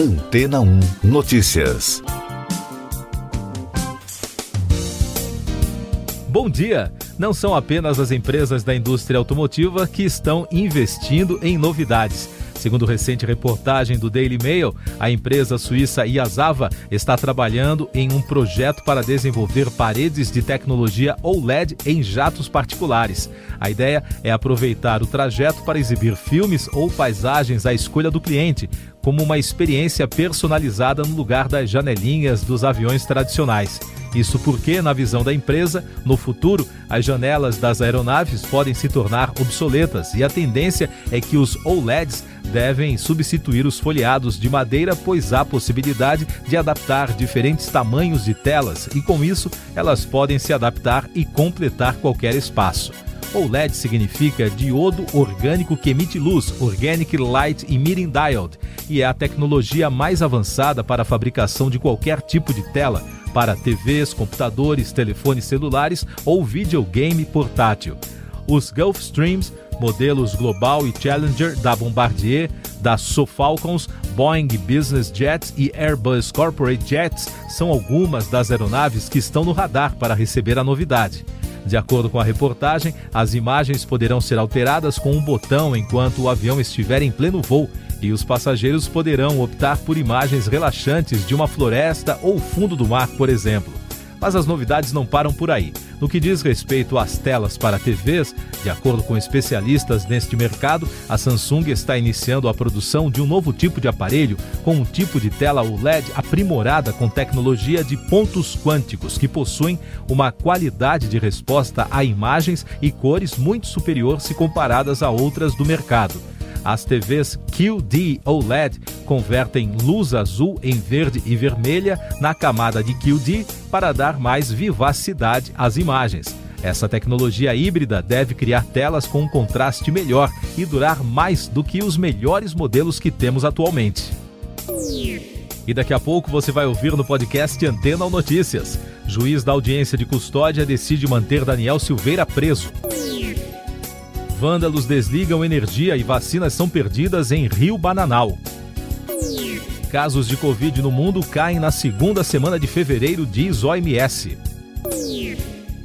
Antena 1 Notícias. Bom dia! Não são apenas as empresas da indústria automotiva que estão investindo em novidades. Segundo recente reportagem do Daily Mail, a empresa suíça Iazava está trabalhando em um projeto para desenvolver paredes de tecnologia OLED em jatos particulares. A ideia é aproveitar o trajeto para exibir filmes ou paisagens à escolha do cliente, como uma experiência personalizada no lugar das janelinhas dos aviões tradicionais. Isso porque, na visão da empresa, no futuro, as janelas das aeronaves podem se tornar obsoletas e a tendência é que os OLEDs devem substituir os folheados de madeira, pois há possibilidade de adaptar diferentes tamanhos de telas e, com isso, elas podem se adaptar e completar qualquer espaço. OLED significa diodo orgânico que emite luz, Organic Light Emitting Diode, e é a tecnologia mais avançada para a fabricação de qualquer tipo de tela, para TVs, computadores, telefones celulares ou videogame portátil. Os Gulfstreams, modelos Global e Challenger da Bombardier, da Sofalcons, Boeing Business Jets e Airbus Corporate Jets são algumas das aeronaves que estão no radar para receber a novidade. De acordo com a reportagem, as imagens poderão ser alteradas com um botão enquanto o avião estiver em pleno voo e os passageiros poderão optar por imagens relaxantes de uma floresta ou fundo do mar, por exemplo. Mas as novidades não param por aí. No que diz respeito às telas para TVs, de acordo com especialistas neste mercado, a Samsung está iniciando a produção de um novo tipo de aparelho com um tipo de tela OLED aprimorada com tecnologia de pontos quânticos que possuem uma qualidade de resposta a imagens e cores muito superior se comparadas a outras do mercado. As TVs QD OLED convertem luz azul em verde e vermelha na camada de QD para dar mais vivacidade às imagens. Essa tecnologia híbrida deve criar telas com um contraste melhor e durar mais do que os melhores modelos que temos atualmente. E daqui a pouco você vai ouvir no podcast Antena ou Notícias. Juiz da audiência de custódia decide manter Daniel Silveira preso. Vândalos desligam energia e vacinas são perdidas em Rio Bananal. Casos de Covid no mundo caem na segunda semana de fevereiro, diz OMS.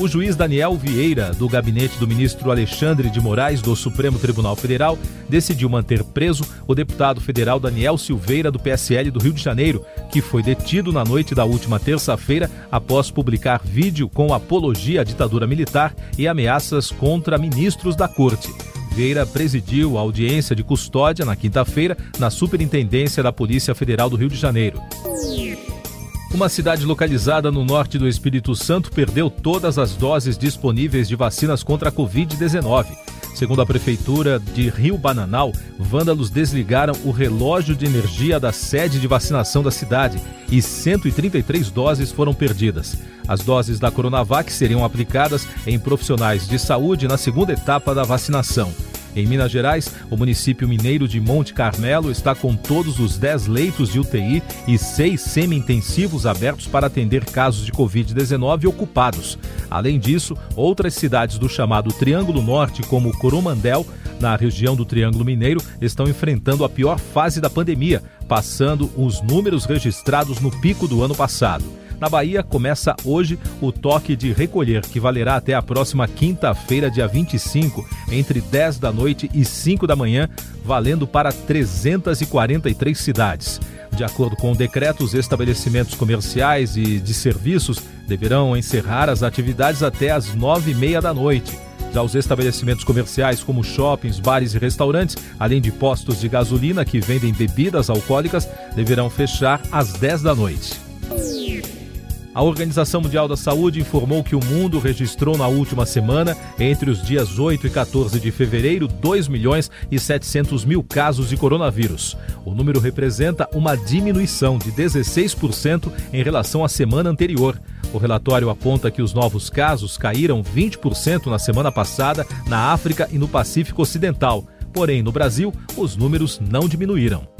O juiz Daniel Vieira, do gabinete do ministro Alexandre de Moraes do Supremo Tribunal Federal, decidiu manter preso o deputado federal Daniel Silveira, do PSL do Rio de Janeiro, que foi detido na noite da última terça-feira após publicar vídeo com apologia à ditadura militar e ameaças contra ministros da corte. Vieira presidiu a audiência de custódia na quinta-feira na Superintendência da Polícia Federal do Rio de Janeiro. Uma cidade localizada no norte do Espírito Santo perdeu todas as doses disponíveis de vacinas contra a Covid-19. Segundo a Prefeitura de Rio Bananal, vândalos desligaram o relógio de energia da sede de vacinação da cidade e 133 doses foram perdidas. As doses da Coronavac seriam aplicadas em profissionais de saúde na segunda etapa da vacinação. Em Minas Gerais, o município mineiro de Monte Carmelo está com todos os 10 leitos de UTI e 6 semi-intensivos abertos para atender casos de Covid-19 ocupados. Além disso, outras cidades do chamado Triângulo Norte, como Coromandel, na região do Triângulo Mineiro, estão enfrentando a pior fase da pandemia, passando os números registrados no pico do ano passado. Na Bahia, começa hoje o toque de recolher, que valerá até a próxima quinta-feira, dia 25, entre 10 da noite e 5 da manhã, valendo para 343 cidades. De acordo com o decreto, os estabelecimentos comerciais e de serviços deverão encerrar as atividades até às nove e meia da noite. Já os estabelecimentos comerciais, como shoppings, bares e restaurantes, além de postos de gasolina que vendem bebidas alcoólicas, deverão fechar às 10 da noite. A Organização Mundial da Saúde informou que o mundo registrou na última semana, entre os dias 8 e 14 de fevereiro, 2 milhões e 700 mil casos de coronavírus. O número representa uma diminuição de 16% em relação à semana anterior. O relatório aponta que os novos casos caíram 20% na semana passada na África e no Pacífico Ocidental. Porém, no Brasil, os números não diminuíram.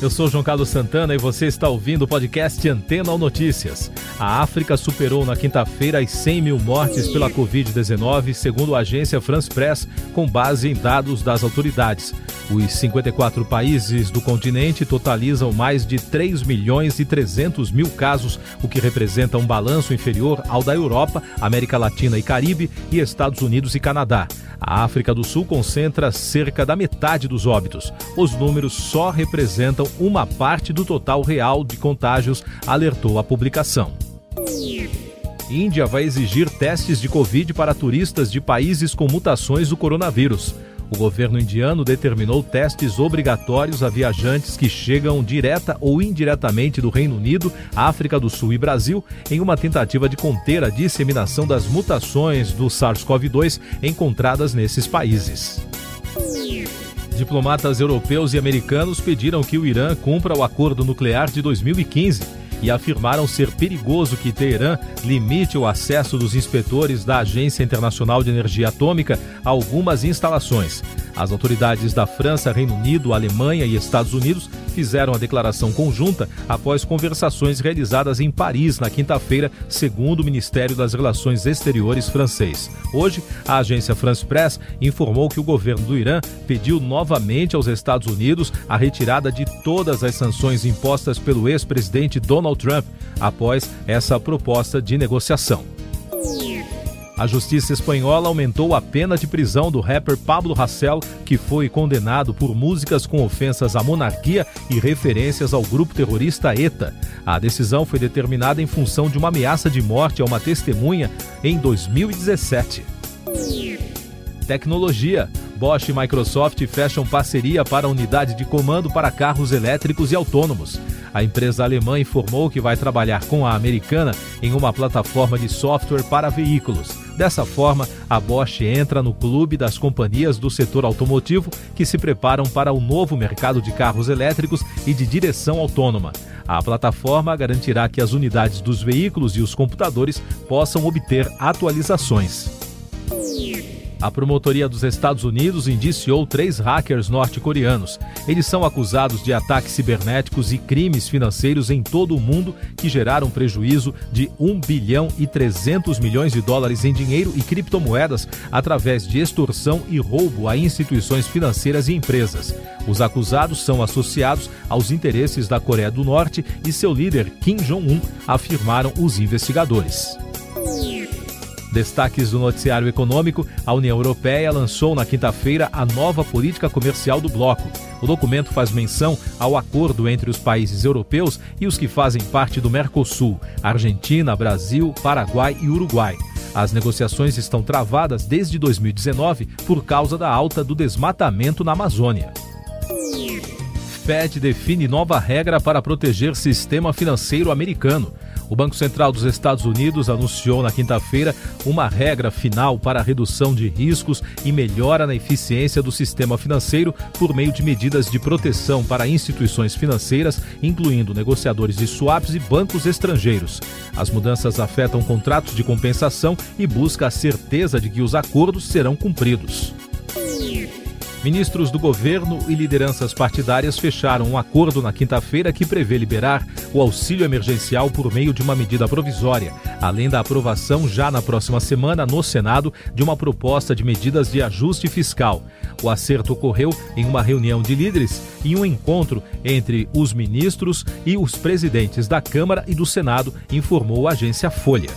Eu sou João Carlos Santana e você está ouvindo o podcast Antena ou Notícias. A África superou na quinta-feira as 100 mil mortes pela Covid-19, segundo a agência France Press, com base em dados das autoridades. Os 54 países do continente totalizam mais de 3 milhões e 300 mil casos, o que representa um balanço inferior ao da Europa, América Latina e Caribe e Estados Unidos e Canadá. A África do Sul concentra cerca da metade dos óbitos. Os números só representam uma parte do total real de contágios, alertou a publicação. Índia vai exigir testes de Covid para turistas de países com mutações do coronavírus. O governo indiano determinou testes obrigatórios a viajantes que chegam direta ou indiretamente do Reino Unido, África do Sul e Brasil, em uma tentativa de conter a disseminação das mutações do SARS-CoV-2 encontradas nesses países. Diplomatas europeus e americanos pediram que o Irã cumpra o acordo nuclear de 2015 e afirmaram ser perigoso que Teherã limite o acesso dos inspetores da Agência Internacional de Energia Atômica a algumas instalações. As autoridades da França, Reino Unido, Alemanha e Estados Unidos fizeram a declaração conjunta após conversações realizadas em Paris na quinta-feira, segundo o Ministério das Relações Exteriores francês. Hoje, a agência France Press informou que o governo do Irã pediu novamente aos Estados Unidos a retirada de todas as sanções impostas pelo ex-presidente Donald Trump após essa proposta de negociação. A justiça espanhola aumentou a pena de prisão do rapper Pablo Hasél, que foi condenado por músicas com ofensas à monarquia e referências ao grupo terrorista ETA. A decisão foi determinada em função de uma ameaça de morte a uma testemunha em 2017. Tecnologia. Bosch e Microsoft fecham parceria para unidade de comando para carros elétricos e autônomos. A empresa alemã informou que vai trabalhar com a americana em uma plataforma de software para veículos. Dessa forma, a Bosch entra no clube das companhias do setor automotivo que se preparam para o novo mercado de carros elétricos e de direção autônoma. A plataforma garantirá que as unidades dos veículos e os computadores possam obter atualizações. A promotoria dos Estados Unidos indiciou três hackers norte-coreanos. Eles são acusados de ataques cibernéticos e crimes financeiros em todo o mundo que geraram prejuízo de 1 bilhão e 300 milhões de dólares em dinheiro e criptomoedas através de extorsão e roubo a instituições financeiras e empresas. Os acusados são associados aos interesses da Coreia do Norte e seu líder Kim Jong-un, afirmaram os investigadores. Destaques do noticiário econômico: a União Europeia lançou na quinta-feira a nova política comercial do bloco. O documento faz menção ao acordo entre os países europeus e os que fazem parte do Mercosul: Argentina, Brasil, Paraguai e Uruguai. As negociações estão travadas desde 2019 por causa da alta do desmatamento na Amazônia. Fed define nova regra para proteger sistema financeiro americano. O Banco Central dos Estados Unidos anunciou na quinta-feira uma regra final para a redução de riscos e melhora na eficiência do sistema financeiro por meio de medidas de proteção para instituições financeiras, incluindo negociadores de swaps e bancos estrangeiros. As mudanças afetam contratos de compensação e busca a certeza de que os acordos serão cumpridos. Ministros do governo e lideranças partidárias fecharam um acordo na quinta-feira que prevê liberar o auxílio emergencial por meio de uma medida provisória, além da aprovação já na próxima semana no Senado de uma proposta de medidas de ajuste fiscal. O acerto ocorreu em uma reunião de líderes e um encontro entre os ministros e os presidentes da Câmara e do Senado, informou a agência Folha.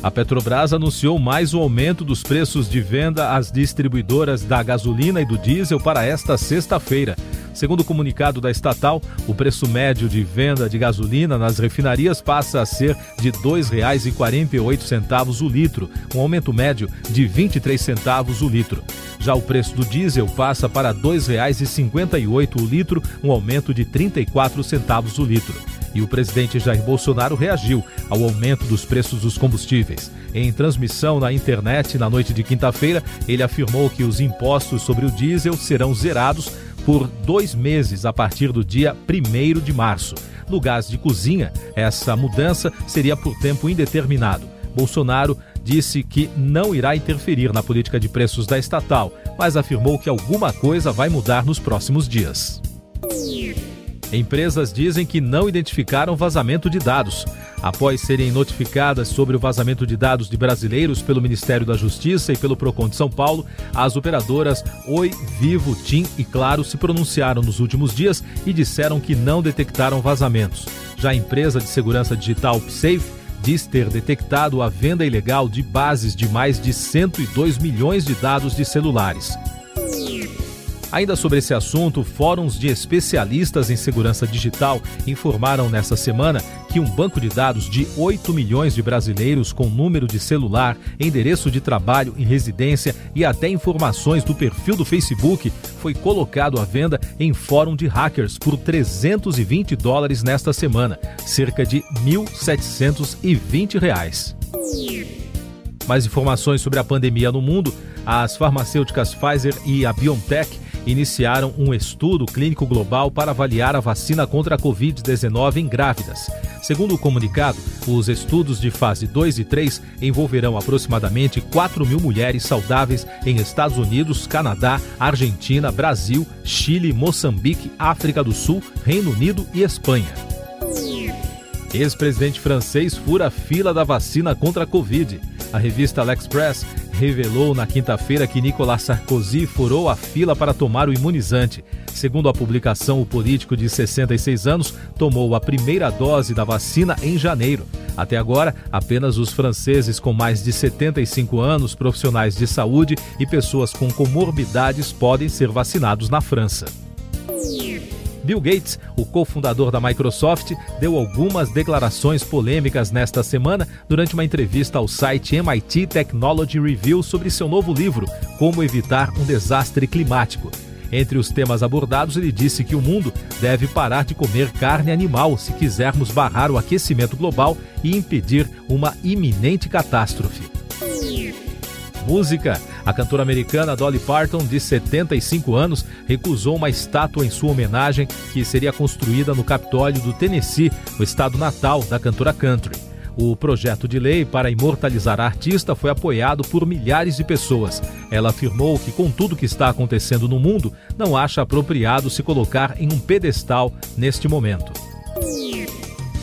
A Petrobras anunciou mais um aumento dos preços de venda às distribuidoras da gasolina e do diesel para esta sexta-feira. Segundo o comunicado da estatal, o preço médio de venda de gasolina nas refinarias passa a ser de R$ 2,48 o litro, um aumento médio de 23 centavos o litro. Já o preço do diesel passa para R$ 2,58 o litro, um aumento de 34 centavos o litro e o presidente Jair Bolsonaro reagiu ao aumento dos preços dos combustíveis. Em transmissão na internet na noite de quinta-feira, ele afirmou que os impostos sobre o diesel serão zerados por dois meses a partir do dia 1 de março. No gás de cozinha, essa mudança seria por tempo indeterminado. Bolsonaro disse que não irá interferir na política de preços da estatal, mas afirmou que alguma coisa vai mudar nos próximos dias. Empresas dizem que não identificaram vazamento de dados. Após serem notificadas sobre o vazamento de dados de brasileiros pelo Ministério da Justiça e pelo Procon de São Paulo, as operadoras Oi, Vivo, TIM e Claro se pronunciaram nos últimos dias e disseram que não detectaram vazamentos. Já a empresa de segurança digital Safe diz ter detectado a venda ilegal de bases de mais de 102 milhões de dados de celulares. Ainda sobre esse assunto, fóruns de especialistas em segurança digital informaram nesta semana que um banco de dados de 8 milhões de brasileiros com número de celular, endereço de trabalho e residência e até informações do perfil do Facebook foi colocado à venda em fórum de hackers por 320 dólares nesta semana, cerca de 1.720 reais. Mais informações sobre a pandemia no mundo, as farmacêuticas Pfizer e a BioNTech iniciaram um estudo clínico global para avaliar a vacina contra a Covid-19 em grávidas. Segundo o comunicado, os estudos de fase 2 e 3 envolverão aproximadamente 4 mil mulheres saudáveis em Estados Unidos, Canadá, Argentina, Brasil, Chile, Moçambique, África do Sul, Reino Unido e Espanha. Ex-presidente francês fura a fila da vacina contra a Covid. A revista L'Express revelou na quinta-feira que Nicolas Sarkozy furou a fila para tomar o imunizante. Segundo a publicação, o político de 66 anos tomou a primeira dose da vacina em janeiro. Até agora, apenas os franceses com mais de 75 anos, profissionais de saúde e pessoas com comorbidades podem ser vacinados na França. Bill Gates, o cofundador da Microsoft, deu algumas declarações polêmicas nesta semana durante uma entrevista ao site MIT Technology Review sobre seu novo livro, Como Evitar um Desastre Climático. Entre os temas abordados, ele disse que o mundo deve parar de comer carne animal se quisermos barrar o aquecimento global e impedir uma iminente catástrofe. Música. A cantora americana Dolly Parton, de 75 anos, recusou uma estátua em sua homenagem que seria construída no Capitólio do Tennessee, o estado natal da cantora country. O projeto de lei para imortalizar a artista foi apoiado por milhares de pessoas. Ela afirmou que, com tudo que está acontecendo no mundo, não acha apropriado se colocar em um pedestal neste momento.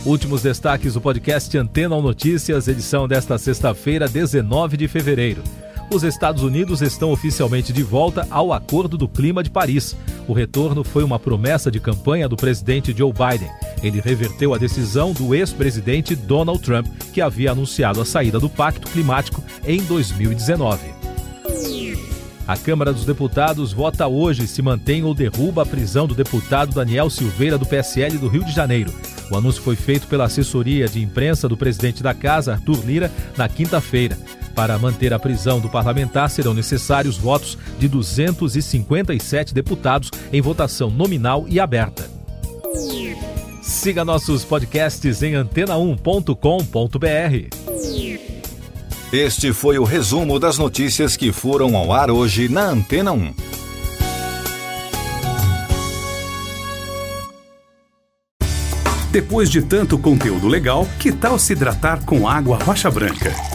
Últimos destaques do podcast Antena Notícias, edição desta sexta-feira, 19 de fevereiro os Estados Unidos estão oficialmente de volta ao Acordo do Clima de Paris. O retorno foi uma promessa de campanha do presidente Joe Biden. Ele reverteu a decisão do ex-presidente Donald Trump, que havia anunciado a saída do Pacto Climático em 2019. A Câmara dos Deputados vota hoje se mantém ou derruba a prisão do deputado Daniel Silveira do PSL do Rio de Janeiro. O anúncio foi feito pela assessoria de imprensa do presidente da casa, Arthur Lira, na quinta-feira. Para manter a prisão do parlamentar, serão necessários votos de 257 deputados em votação nominal e aberta. Siga nossos podcasts em antena1.com.br. Este foi o resumo das notícias que foram ao ar hoje na Antena 1. Depois de tanto conteúdo legal, que tal se hidratar com água rocha branca?